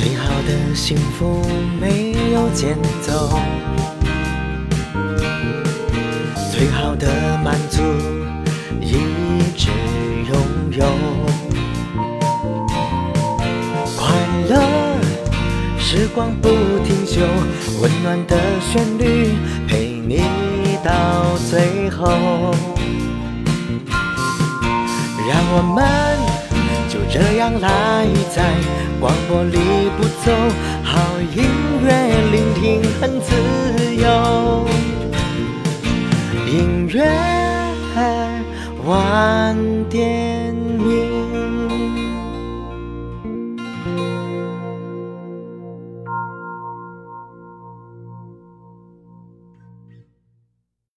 最好的幸福没有节奏，最好的满足一直拥有。快乐时光不停休，温暖的旋律陪你到最后。让我们就这样赖在广播里不走，好音乐聆听很自由。音乐晚点。